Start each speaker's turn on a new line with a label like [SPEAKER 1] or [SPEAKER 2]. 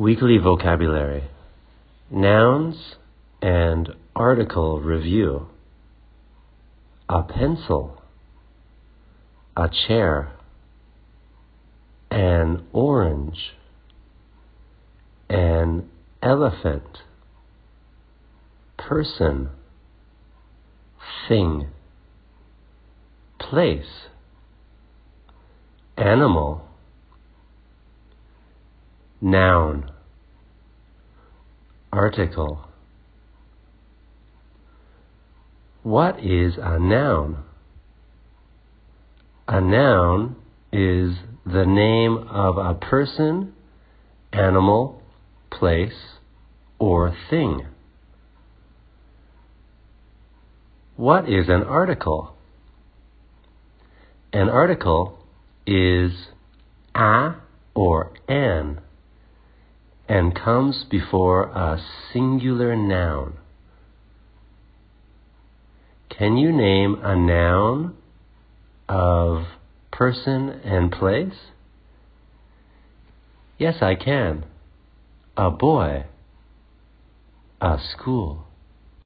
[SPEAKER 1] Weekly vocabulary Nouns and article review. A pencil. A chair. An orange. An elephant. Person. Thing. Place. Animal. Noun. Article. What is a noun? A noun is the name of a person, animal, place, or thing. What is an article? An article is a or an and comes before a singular noun. Can you name a noun of person and place? Yes, I can. A boy. A school.